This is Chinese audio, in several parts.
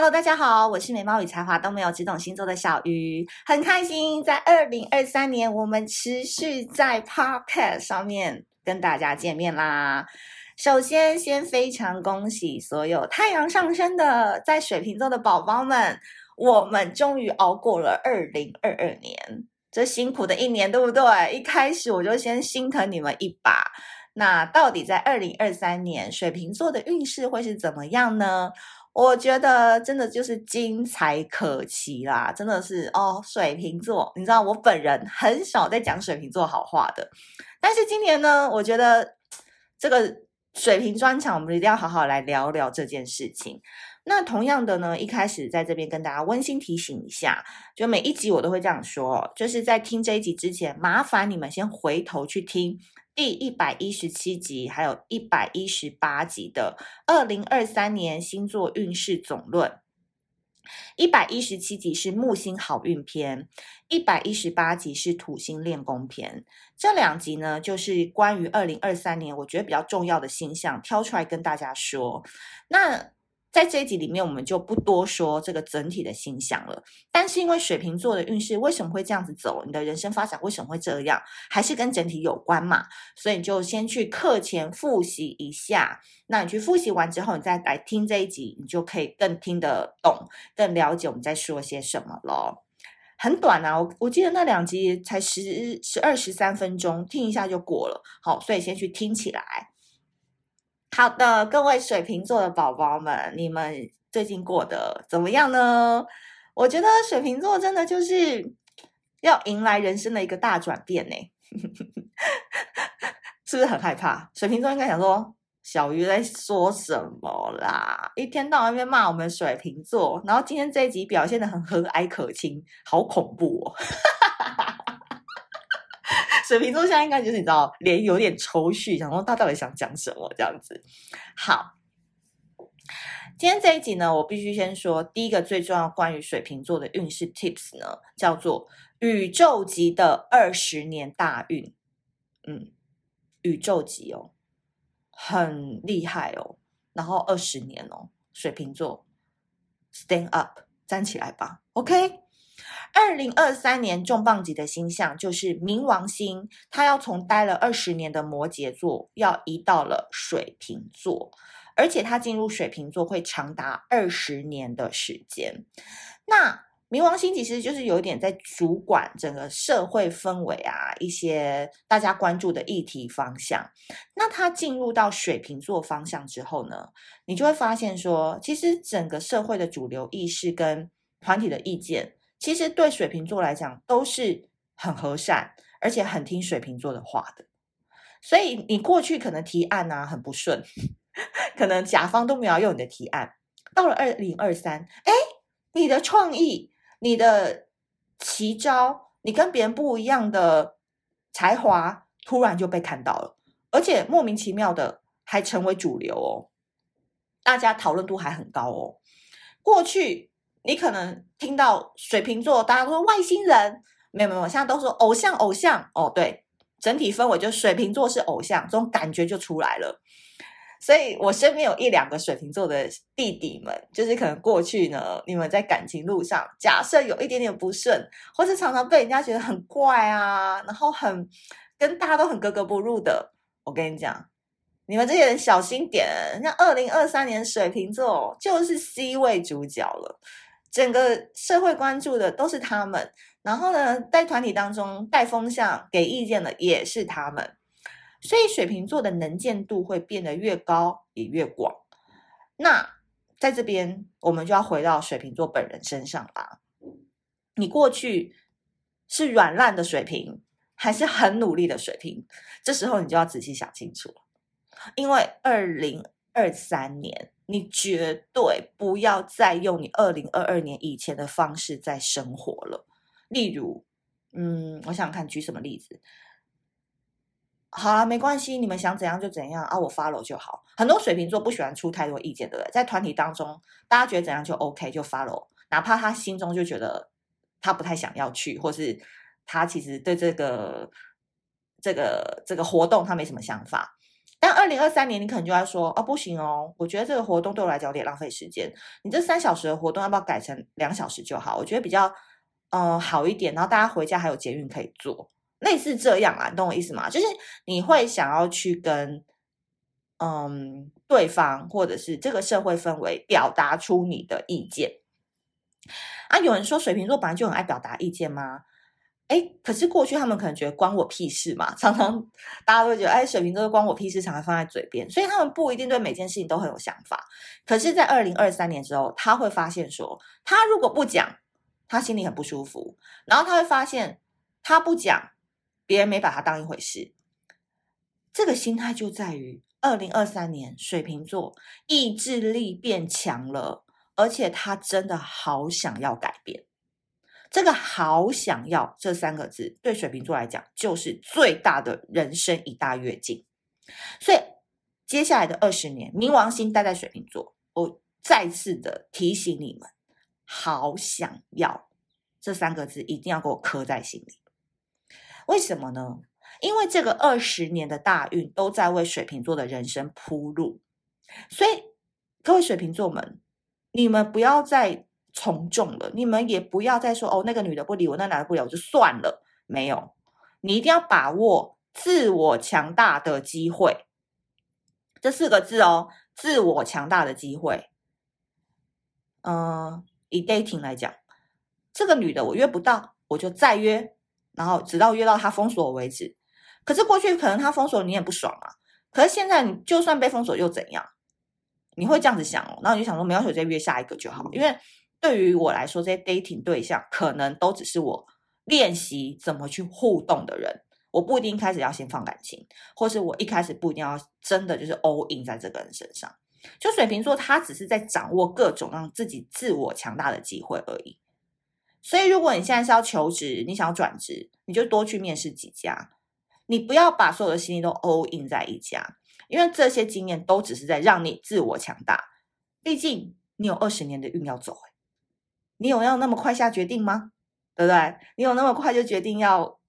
Hello，大家好，我是美貌与才华都没有，只懂星座的小鱼，很开心在二零二三年，我们持续在 Podcast 上面跟大家见面啦。首先，先非常恭喜所有太阳上升的在水瓶座的宝宝们，我们终于熬过了二零二二年，这辛苦的一年，对不对？一开始我就先心疼你们一把。那到底在二零二三年，水瓶座的运势会是怎么样呢？我觉得真的就是精彩可期啦，真的是哦，水瓶座，你知道我本人很少在讲水瓶座好话的，但是今年呢，我觉得这个水瓶专场，我们一定要好好来聊聊这件事情。那同样的呢，一开始在这边跟大家温馨提醒一下，就每一集我都会这样说，就是在听这一集之前，麻烦你们先回头去听。第一百一十七集，还有一百一十八集的二零二三年星座运势总论。一百一十七集是木星好运篇，一百一十八集是土星练功篇。这两集呢，就是关于二零二三年我觉得比较重要的星象，挑出来跟大家说。那在这一集里面，我们就不多说这个整体的星象了。但是因为水瓶座的运势为什么会这样子走，你的人生发展为什么会这样，还是跟整体有关嘛？所以你就先去课前复习一下。那你去复习完之后，你再来听这一集，你就可以更听得懂、更了解我们在说些什么咯。很短啊，我我记得那两集才十、十二、十三分钟，听一下就过了。好，所以先去听起来。好的，各位水瓶座的宝宝们，你们最近过得怎么样呢？我觉得水瓶座真的就是要迎来人生的一个大转变呢，是不是很害怕？水瓶座应该想说，小鱼在说什么啦？一天到晚在骂我们水瓶座，然后今天这一集表现得很和蔼可亲，好恐怖哦！水瓶座现在应该就是你知道，脸有点抽搐，想说他到底想讲什么这样子。好，今天这一集呢，我必须先说第一个最重要关于水瓶座的运势 tips 呢，叫做宇宙级的二十年大运。嗯，宇宙级哦，很厉害哦。然后二十年哦，水瓶座，stand up，站起来吧，OK。二零二三年重磅级的星象就是冥王星，它要从待了二十年的摩羯座，要移到了水瓶座，而且它进入水瓶座会长达二十年的时间。那冥王星其实就是有一点在主管整个社会氛围啊，一些大家关注的议题方向。那它进入到水瓶座方向之后呢，你就会发现说，其实整个社会的主流意识跟团体的意见。其实对水瓶座来讲都是很和善，而且很听水瓶座的话的。所以你过去可能提案啊很不顺，可能甲方都没有用你的提案。到了二零二三，哎，你的创意、你的奇招、你跟别人不一样的才华，突然就被看到了，而且莫名其妙的还成为主流哦，大家讨论度还很高哦。过去。你可能听到水瓶座，大家都说外星人，没有没有，现在都说偶像偶像哦，对，整体氛围就水瓶座是偶像，这种感觉就出来了。所以我身边有一两个水瓶座的弟弟们，就是可能过去呢，你们在感情路上，假设有一点点不顺，或是常常被人家觉得很怪啊，然后很跟大家都很格格不入的，我跟你讲。你们这些人小心点，像二零二三年水瓶座就是 C 位主角了。整个社会关注的都是他们，然后呢，在团体当中带风向、给意见的也是他们，所以水瓶座的能见度会变得越高也越广。那在这边，我们就要回到水瓶座本人身上啦。你过去是软烂的水瓶，还是很努力的水瓶？这时候你就要仔细想清楚，因为二零二三年。你绝对不要再用你二零二二年以前的方式在生活了。例如，嗯，我想看举什么例子。好啊，没关系，你们想怎样就怎样啊，我 follow 就好。很多水瓶座不喜欢出太多意见，对不对？在团体当中，大家觉得怎样就 OK，就 follow，哪怕他心中就觉得他不太想要去，或是他其实对这个这个这个活动他没什么想法。二零二三年你可能就要说哦，不行哦，我觉得这个活动对我来讲有点浪费时间。你这三小时的活动要不要改成两小时就好？我觉得比较嗯、呃、好一点。然后大家回家还有捷运可以坐，类似这样啊，你懂我意思吗？就是你会想要去跟嗯对方或者是这个社会氛围表达出你的意见啊。有人说水瓶座本来就很爱表达意见吗？哎，可是过去他们可能觉得关我屁事嘛，常常大家都会觉得，哎，水瓶座关我屁事，常常放在嘴边，所以他们不一定对每件事情都很有想法。可是，在二零二三年之后，他会发现说，他如果不讲，他心里很不舒服，然后他会发现，他不讲，别人没把他当一回事。这个心态就在于二零二三年，水瓶座意志力变强了，而且他真的好想要改变。这个好想要这三个字，对水瓶座来讲就是最大的人生一大跃进。所以接下来的二十年，冥王星待在水瓶座，我再次的提醒你们，好想要这三个字一定要给我刻在心里。为什么呢？因为这个二十年的大运都在为水瓶座的人生铺路。所以各位水瓶座们，你们不要再。从众了，你们也不要再说哦，那个女的不理我，那男的不理我就算了。没有，你一定要把握自我强大的机会。这四个字哦，自我强大的机会。嗯、以 dating 来讲，这个女的我约不到，我就再约，然后直到约到她封锁为止。可是过去可能她封锁你也不爽啊，可是现在你就算被封锁又怎样？你会这样子想哦，然后你就想说没关系，我再约下一个就好，因为。对于我来说，这些 dating 对象可能都只是我练习怎么去互动的人。我不一定开始要先放感情，或是我一开始不一定要真的就是 all in 在这个人身上。就水瓶座，他只是在掌握各种让自己自我强大的机会而已。所以，如果你现在是要求职，你想要转职，你就多去面试几家。你不要把所有的心力都 all in 在一家，因为这些经验都只是在让你自我强大。毕竟你有二十年的运要走。你有要那么快下决定吗？对不对？你有那么快就决定要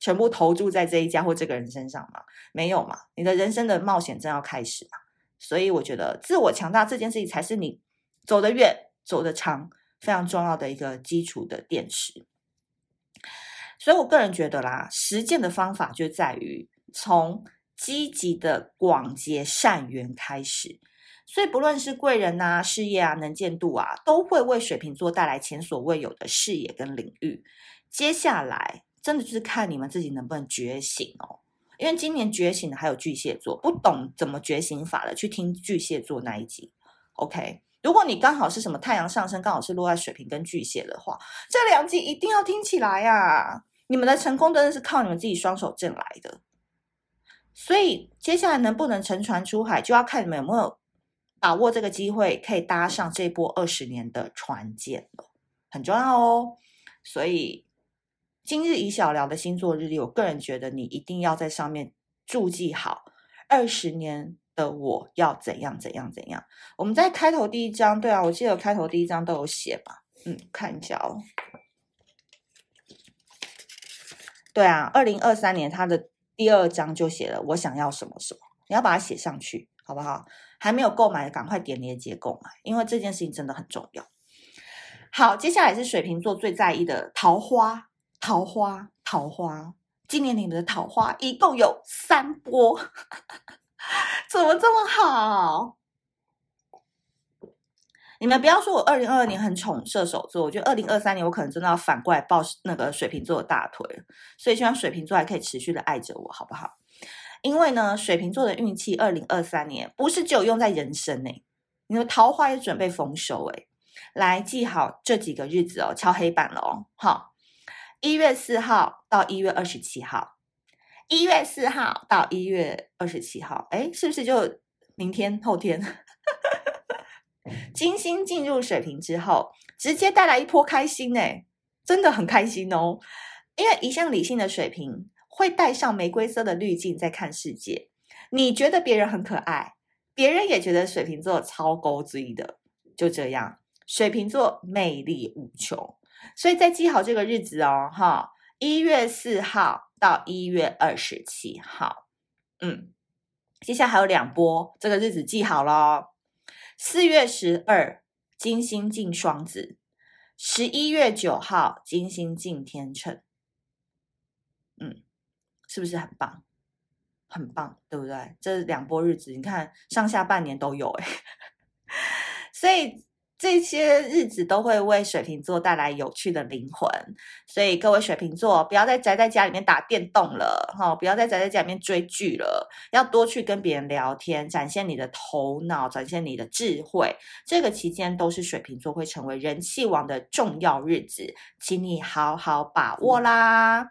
全部投注在这一家或这个人身上吗？没有嘛。你的人生的冒险正要开始嘛。所以我觉得自我强大这件事情才是你走得远、走得长非常重要的一个基础的垫石。所以我个人觉得啦，实践的方法就在于从积极的广结善缘开始。所以，不论是贵人啊、事业啊、能见度啊，都会为水瓶座带来前所未有的视野跟领域。接下来，真的就是看你们自己能不能觉醒哦。因为今年觉醒的还有巨蟹座，不懂怎么觉醒法的，去听巨蟹座那一集。OK，如果你刚好是什么太阳上升，刚好是落在水瓶跟巨蟹的话，这两集一定要听起来啊！你们的成功真的是靠你们自己双手挣来的。所以，接下来能不能乘船出海，就要看你们有没有。把握这个机会，可以搭上这波二十年的船舰了，很重要哦。所以今日以小聊的星座日历，我个人觉得你一定要在上面注记好二十年的我要怎样怎样怎样。我们在开头第一章，对啊，我记得开头第一章都有写吧？嗯，看一下哦。对啊，二零二三年它的第二章就写了我想要什么什么，你要把它写上去，好不好？还没有购买的，赶快点链接购买，因为这件事情真的很重要。好，接下来是水瓶座最在意的桃花，桃花，桃花。今年你们的桃花一共有三波，怎么这么好？你们不要说我二零二二年很宠射手座，我觉得二零二三年我可能真的要反过来抱那个水瓶座的大腿，所以希望水瓶座还可以持续的爱着我，好不好？因为呢，水瓶座的运气，二零二三年不是只有用在人生诶，你的桃花也准备丰收诶。来记好这几个日子哦，敲黑板了哦。好，一月四号到一月二十七号，一月四号到一月二十七号，哎，是不是就明天后天？金星进入水瓶之后，直接带来一波开心诶，真的很开心哦。因为一向理性的水瓶。会带上玫瑰色的滤镜在看世界，你觉得别人很可爱，别人也觉得水瓶座超勾追的，就这样，水瓶座魅力无穷，所以再记好这个日子哦，哈，一月四号到一月二十七号，嗯，接下来还有两波，这个日子记好了。四月十二，金星进双子；十一月九号，金星进天秤。是不是很棒？很棒，对不对？这两波日子，你看上下半年都有哎，所以。这些日子都会为水瓶座带来有趣的灵魂，所以各位水瓶座不要再宅在家里面打电动了，哈，不要再宅在家里面追剧了，要多去跟别人聊天，展现你的头脑，展现你的智慧。这个期间都是水瓶座会成为人气王的重要日子，请你好好把握啦。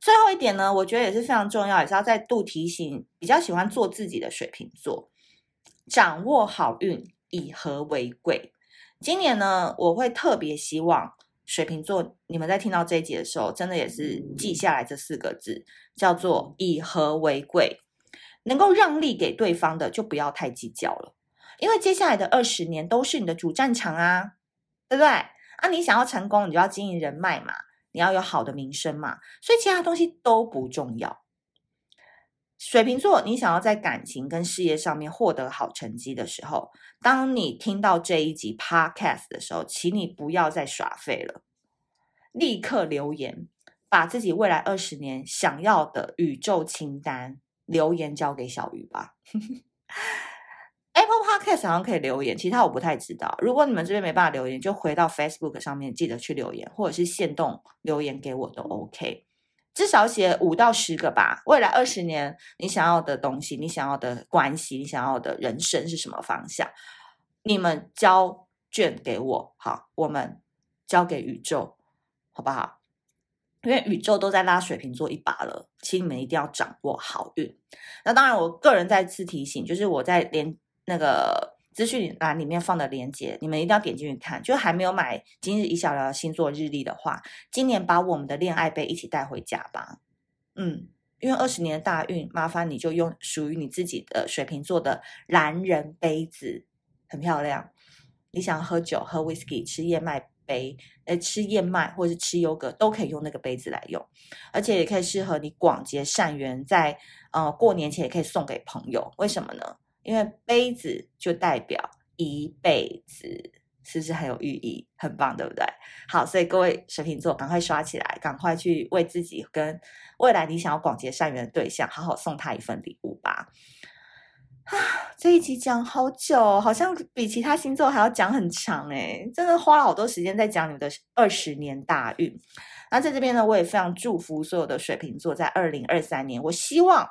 最后一点呢，我觉得也是非常重要，也是要再度提醒比较喜欢做自己的水瓶座，掌握好运。以和为贵。今年呢，我会特别希望水瓶座，你们在听到这一集的时候，真的也是记下来这四个字，叫做以和为贵。能够让利给对方的，就不要太计较了，因为接下来的二十年都是你的主战场啊，对不对？啊，你想要成功，你就要经营人脉嘛，你要有好的名声嘛，所以其他东西都不重要。水瓶座，你想要在感情跟事业上面获得好成绩的时候，当你听到这一集 podcast 的时候，请你不要再耍废了，立刻留言，把自己未来二十年想要的宇宙清单留言交给小鱼吧。Apple Podcast 好像可以留言，其他我不太知道。如果你们这边没办法留言，就回到 Facebook 上面记得去留言，或者是限动留言给我都 OK。至少写五到十个吧。未来二十年，你想要的东西，你想要的关系，你想要的人生是什么方向？你们交卷给我，好，我们交给宇宙，好不好？因为宇宙都在拉水瓶座一把了，请你们一定要掌握好运。那当然，我个人再次提醒，就是我在连那个。资讯栏里面放的链接，你们一定要点进去看。就还没有买今日一小聊星座日历的话，今年把我们的恋爱杯一起带回家吧。嗯，因为二十年的大运，麻烦你就用属于你自己的水瓶座的蓝人杯子，很漂亮。你想喝酒、喝 whisky、吃燕麦杯，呃，吃燕麦或者是吃优格，都可以用那个杯子来用，而且也可以适合你广结善缘，在呃过年前也可以送给朋友。为什么呢？因为杯子就代表一辈子，是不是很有寓意？很棒，对不对？好，所以各位水瓶座，赶快刷起来，赶快去为自己跟未来你想要广结善缘的对象，好好送他一份礼物吧。啊，这一集讲好久，好像比其他星座还要讲很长诶，真的花了好多时间在讲你们的二十年大运。那在这边呢，我也非常祝福所有的水瓶座，在二零二三年，我希望。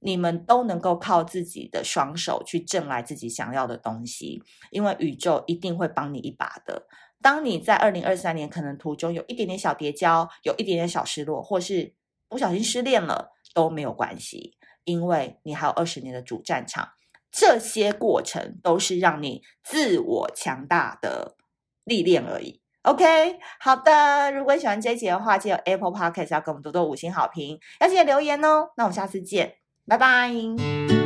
你们都能够靠自己的双手去挣来自己想要的东西，因为宇宙一定会帮你一把的。当你在二零二三年可能途中有一点点小跌跤，有一点点小失落，或是不小心失恋了，都没有关系，因为你还有二十年的主战场。这些过程都是让你自我强大的历练而已。OK，好的。如果喜欢这一集的话，记得 Apple Podcast 要给我们多多五星好评，要记得留言哦。那我们下次见。拜拜。